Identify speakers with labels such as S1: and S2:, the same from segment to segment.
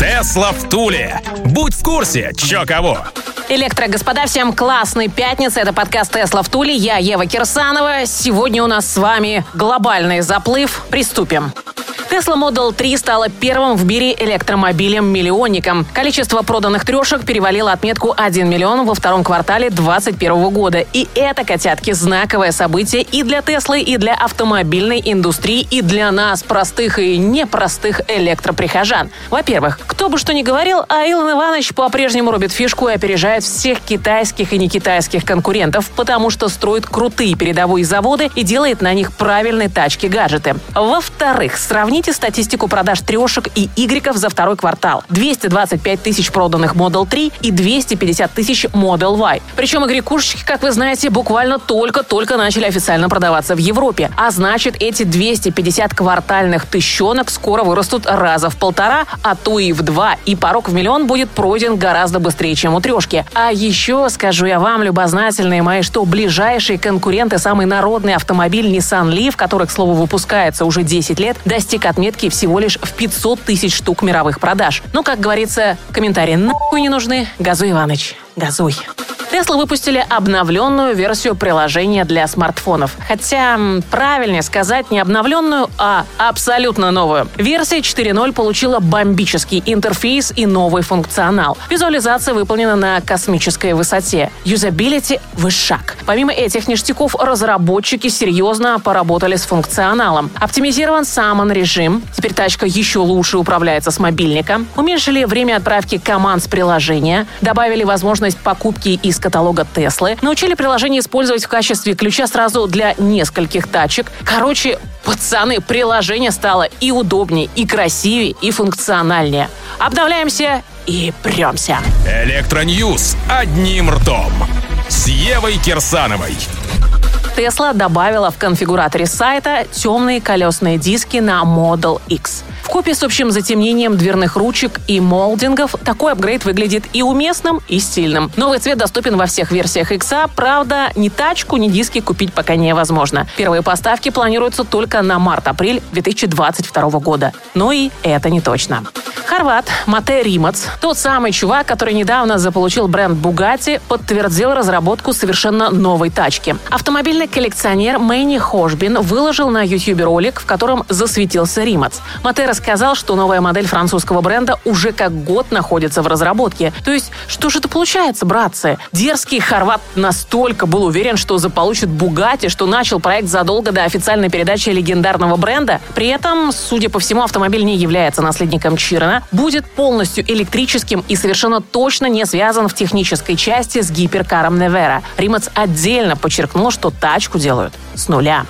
S1: Тесла в Туле. Будь в курсе, чё кого.
S2: Электро, господа, всем классной пятницы. Это подкаст «Тесла в Туле». Я Ева Кирсанова. Сегодня у нас с вами глобальный заплыв. Приступим. Tesla Model 3 стала первым в мире электромобилем-миллионником. Количество проданных трешек перевалило отметку 1 миллион во втором квартале 2021 года. И это, котятки, знаковое событие и для Теслы, и для автомобильной индустрии, и для нас, простых и непростых электроприхожан. Во-первых, кто бы что ни говорил, а Илон Иванович по-прежнему рубит фишку и опережает всех китайских и не китайских конкурентов, потому что строит крутые передовые заводы и делает на них правильные тачки-гаджеты. Во-вторых, сравнить Сравните статистику продаж трешек и игреков за второй квартал. 225 тысяч проданных Model 3 и 250 тысяч Model Y. Причем игрекушечки, как вы знаете, буквально только-только начали официально продаваться в Европе. А значит, эти 250 квартальных тыщенок скоро вырастут раза в полтора, а то и в два. И порог в миллион будет пройден гораздо быстрее, чем у трешки. А еще, скажу я вам, любознательные мои, что ближайшие конкуренты, самый народный автомобиль Nissan Leaf, который, к слову, выпускается уже 10 лет, достиг отметки всего лишь в 500 тысяч штук мировых продаж. Но, как говорится, комментарии нахуй не нужны. Газуй, Иваныч, газуй. Tesla выпустили обновленную версию приложения для смартфонов. Хотя, правильнее сказать, не обновленную, а абсолютно новую. Версия 4.0 получила бомбический интерфейс и новый функционал. Визуализация выполнена на космической высоте. Юзабилити – высшак. Помимо этих ништяков, разработчики серьезно поработали с функционалом. Оптимизирован Summon режим. Теперь тачка еще лучше управляется с мобильника. Уменьшили время отправки команд с приложения. Добавили возможность покупки из каталога Теслы, научили приложение использовать в качестве ключа сразу для нескольких тачек. Короче, пацаны, приложение стало и удобнее, и красивее, и функциональнее. Обновляемся и премся.
S1: Электро news одним ртом. С Евой Кирсановой.
S2: Tesla добавила в конфигураторе сайта темные колесные диски на Model X. В купе с общим затемнением дверных ручек и молдингов такой апгрейд выглядит и уместным, и стильным. Новый цвет доступен во всех версиях X, правда, ни тачку, ни диски купить пока невозможно. Первые поставки планируются только на март-апрель 2022 года. Но и это не точно. Хорват Мате Римац, тот самый чувак, который недавно заполучил бренд Bugatti, подтвердил разработку совершенно новой тачки. Автомобильный коллекционер Мэнни Хошбин выложил на YouTube ролик, в котором засветился Римац. Мате рассказал, что новая модель французского бренда уже как год находится в разработке. То есть, что же это получается, братцы? Дерзкий хорват настолько был уверен, что заполучит Бугати, что начал проект задолго до официальной передачи легендарного бренда. При этом, судя по всему, автомобиль не является наследником Будет полностью электрическим и совершенно точно не связан в технической части с гиперкаром Невера. Римац отдельно подчеркнул, что тачку делают с нуля.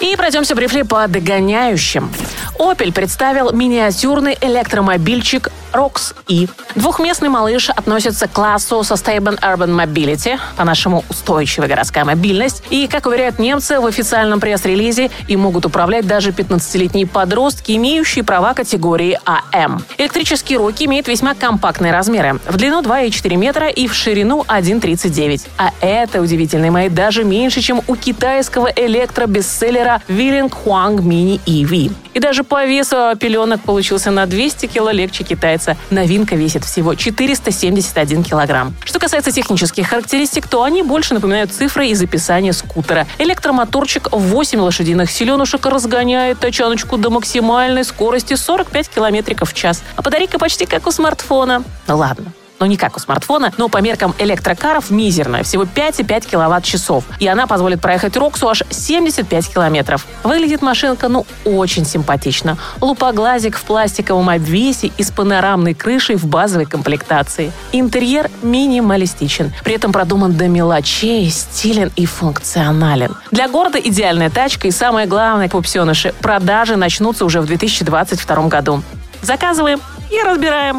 S2: И пройдемся брифли по догоняющим. Opel представил миниатюрный электромобильчик ROX E. Двухместный малыш относится к классу Sustainable Urban Mobility, по-нашему устойчивая городская мобильность. И, как уверяют немцы в официальном пресс-релизе, им могут управлять даже 15-летние подростки, имеющие права категории АМ. Электрический Роки имеет весьма компактные размеры. В длину 2,4 метра и в ширину 1,39. А это, удивительные мои, даже меньше, чем у китайского электробестселлера Виллинг Хуанг Mini EV. И даже по весу пеленок получился на 200 кило легче китайца. Новинка весит всего 471 килограмм. Что касается технических характеристик, то они больше напоминают цифры из описания скутера. Электромоторчик 8 лошадиных силенушек разгоняет тачаночку до максимальной скорости 45 километров в час. А батарейка почти как у смартфона. Ну ладно, но не как у смартфона, но по меркам электрокаров мизерная, всего 5,5 киловатт-часов. И она позволит проехать Роксу аж 75 километров. Выглядит машинка, ну, очень симпатично. Лупоглазик в пластиковом обвесе и с панорамной крышей в базовой комплектации. Интерьер минималистичен, при этом продуман до мелочей, стилен и функционален. Для города идеальная тачка и самое главное, пупсеныши, продажи начнутся уже в 2022 году. Заказываем и разбираем.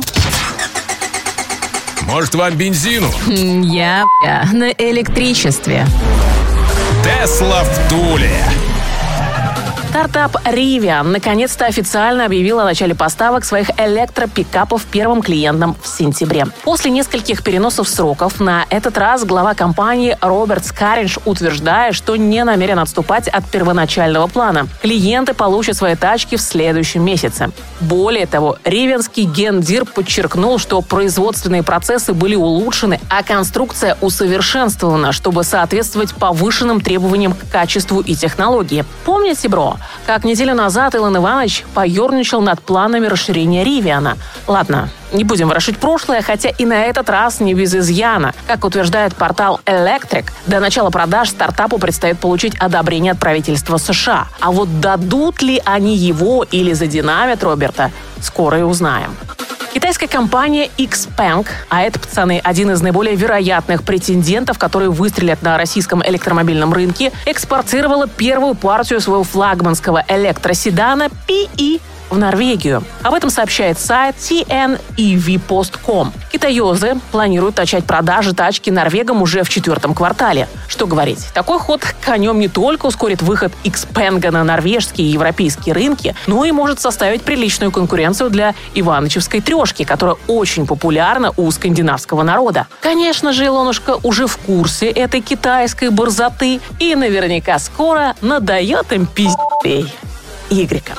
S1: Может, вам бензину?
S2: Я на электричестве.
S1: Тесла в Туле.
S2: Стартап Rivian наконец-то официально объявил о начале поставок своих электропикапов первым клиентам в сентябре. После нескольких переносов сроков на этот раз глава компании Роберт Скаринш утверждает, что не намерен отступать от первоначального плана. Клиенты получат свои тачки в следующем месяце. Более того, ривенский гендир подчеркнул, что производственные процессы были улучшены, а конструкция усовершенствована, чтобы соответствовать повышенным требованиям к качеству и технологии. Помните, бро, как неделю назад Илон Иванович поерничал над планами расширения Ривиана. Ладно, не будем ворошить прошлое, хотя и на этот раз не без изъяна. Как утверждает портал Electric, до начала продаж стартапу предстоит получить одобрение от правительства США. А вот дадут ли они его или задинамят Роберта, скоро и узнаем. Китайская компания Xpeng, а это, пацаны, один из наиболее вероятных претендентов, которые выстрелят на российском электромобильном рынке, экспортировала первую партию своего флагманского электроседана PE в Норвегию. Об этом сообщает сайт TNEVPost.com. Китаёзы планируют начать продажи тачки норвегам уже в четвертом квартале. Что говорить, такой ход конем не только ускорит выход Xpeng на норвежские и европейские рынки, но и может составить приличную конкуренцию для Иванычевской трешки, которая очень популярна у скандинавского народа. Конечно же, Илонушка уже в курсе этой китайской борзоты и наверняка скоро надает им пиздей. Игреком.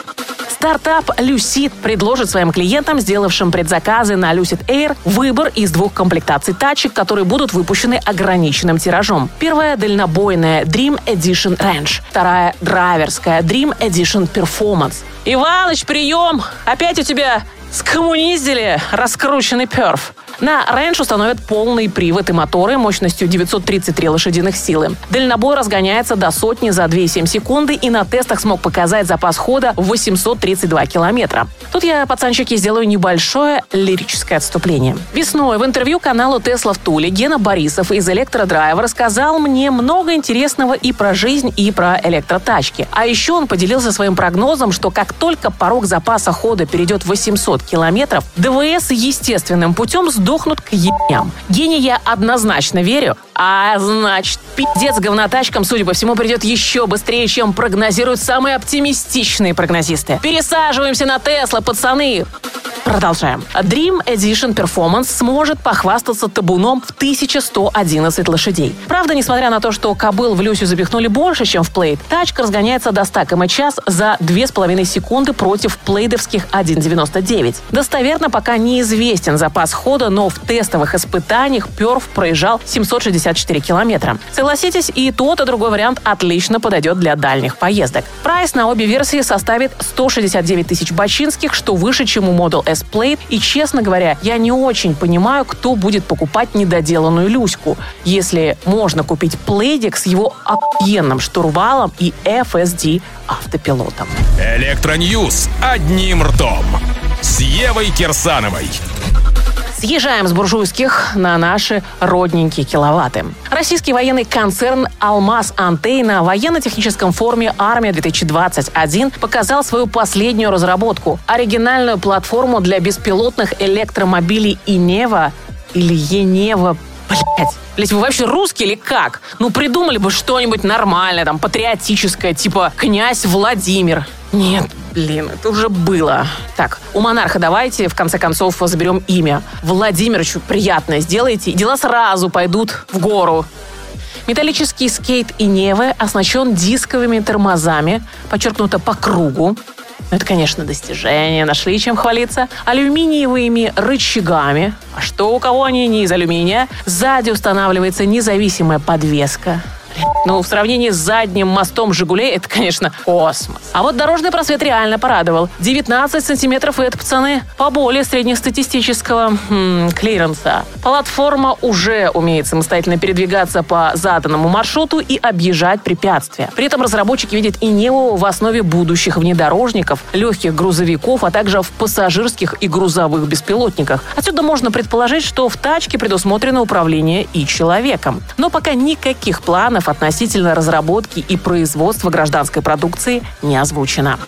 S2: Стартап Lucid предложит своим клиентам, сделавшим предзаказы на Lucid Air, выбор из двух комплектаций тачек, которые будут выпущены ограниченным тиражом. Первая – дальнобойная Dream Edition Range. Вторая – драйверская Dream Edition Performance. Иваныч, прием! Опять у тебя скоммуниздили раскрученный перф. На Range установят полный привод и моторы мощностью 933 лошадиных силы. Дальнобой разгоняется до сотни за 2,7 секунды и на тестах смог показать запас хода 832 километра. Тут я, пацанчики, сделаю небольшое лирическое отступление. Весной в интервью каналу Тесла в Туле Гена Борисов из Электродрайва рассказал мне много интересного и про жизнь, и про электротачки. А еще он поделился своим прогнозом, что как только порог запаса хода перейдет 800 километров, ДВС естественным путем сдохнут к ебням. Гене я однозначно верю, а значит, пиздец говнотачкам, судя по всему, придет еще быстрее, чем прогнозируют самые оптимистичные прогнозисты. Пересаживаемся на Тесла, пацаны! Продолжаем. Dream Edition Performance сможет похвастаться табуном в 1111 лошадей. Правда, несмотря на то, что кобыл в Люсю запихнули больше, чем в Плейд, тачка разгоняется до 100 км за 2,5 секунды против плейдовских 1,99. Достоверно пока неизвестен запас хода, но в тестовых испытаниях Перф проезжал 764 километра. Согласитесь, и тот, и другой вариант отлично подойдет для дальних поездок. Прайс на обе версии составит 169 тысяч бачинских, что выше, чем у Model S Plate. И, честно говоря, я не очень понимаю, кто будет покупать недоделанную Люську, если можно купить плейдик с его охуенным штурвалом и FSD автопилотом.
S1: Электроньюз одним ртом. С Евой Кирсановой.
S2: Съезжаем с буржуйских на наши родненькие киловатты. Российский военный концерн «Алмаз Антей» на военно-техническом форуме «Армия-2021» показал свою последнюю разработку – оригинальную платформу для беспилотных электромобилей «Инева» или «Енева», Блять. Блять, вы вообще русские или как? Ну, придумали бы что-нибудь нормальное, там, патриотическое, типа «Князь Владимир». Нет, блин, это уже было. Так, у монарха давайте, в конце концов, заберем имя. Владимировичу приятное сделайте, и дела сразу пойдут в гору. Металлический скейт и Невы оснащен дисковыми тормозами, подчеркнуто по кругу. Это, конечно, достижение, нашли чем хвалиться. Алюминиевыми рычагами. А что у кого они не из алюминия? Сзади устанавливается независимая подвеска. Ну, в сравнении с задним мостом «Жигулей» это, конечно, космос. А вот дорожный просвет реально порадовал. 19 сантиметров, и это, пацаны, поболее среднестатистического хм, клиренса. Платформа уже умеет самостоятельно передвигаться по заданному маршруту и объезжать препятствия. При этом разработчики видят и Неву в основе будущих внедорожников, легких грузовиков, а также в пассажирских и грузовых беспилотниках. Отсюда можно предположить, что в тачке предусмотрено управление и человеком. Но пока никаких планов относительно разработки и производства гражданской продукции не озвучено.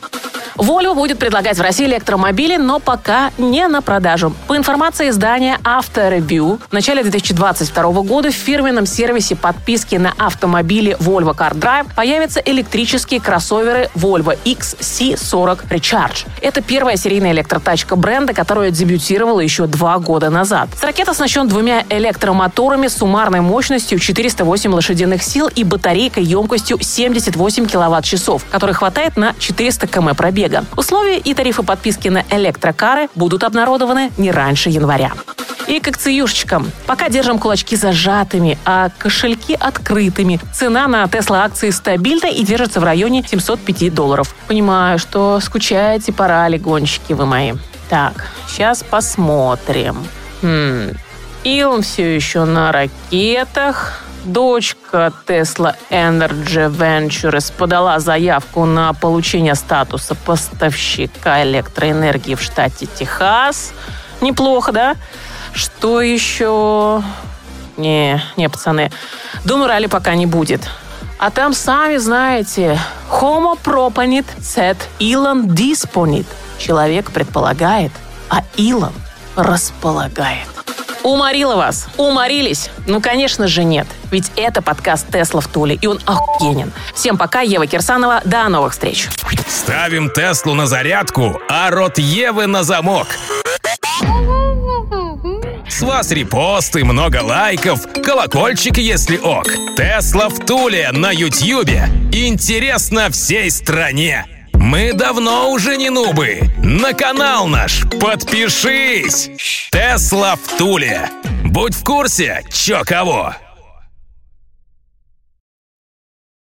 S2: Volvo будет предлагать в России электромобили, но пока не на продажу. По информации издания Auto в начале 2022 года в фирменном сервисе подписки на автомобили Volvo Car Drive появятся электрические кроссоверы Volvo XC40 Recharge. Это первая серийная электротачка бренда, которая дебютировала еще два года назад. Ракет оснащен двумя электромоторами с суммарной мощностью 408 лошадиных сил и батарейкой емкостью 78 киловатт-часов, которой хватает на 400 км пробега. Условия и тарифы подписки на электрокары будут обнародованы не раньше января. И к акциюшечкам. Пока держим кулачки зажатыми, а кошельки открытыми. Цена на Тесла акции стабильна и держится в районе 705 долларов. Понимаю, что скучаете, пора ли, гонщики вы мои. Так, сейчас посмотрим. Хм, Илон все еще на ракетах. Дочка Tesla Energy Ventures подала заявку на получение статуса поставщика электроэнергии в штате Техас. Неплохо, да? Что еще? Не, не, пацаны. Думаю, ралли пока не будет. А там, сами знаете, homo proponit sed Илон disponit. Человек предполагает, а Илон располагает. Уморила вас? Уморились? Ну, конечно же, нет. Ведь это подкаст Тесла в Туле, и он охуенен. Всем пока, Ева Кирсанова. До новых встреч.
S1: Ставим Теслу на зарядку, а рот Евы на замок. С вас репосты, много лайков, колокольчик, если ок. Тесла в Туле на Ютьюбе. Интересно всей стране. Мы давно уже не нубы. На канал наш подпишись. Тесла в Туле. Будь в курсе, чё кого.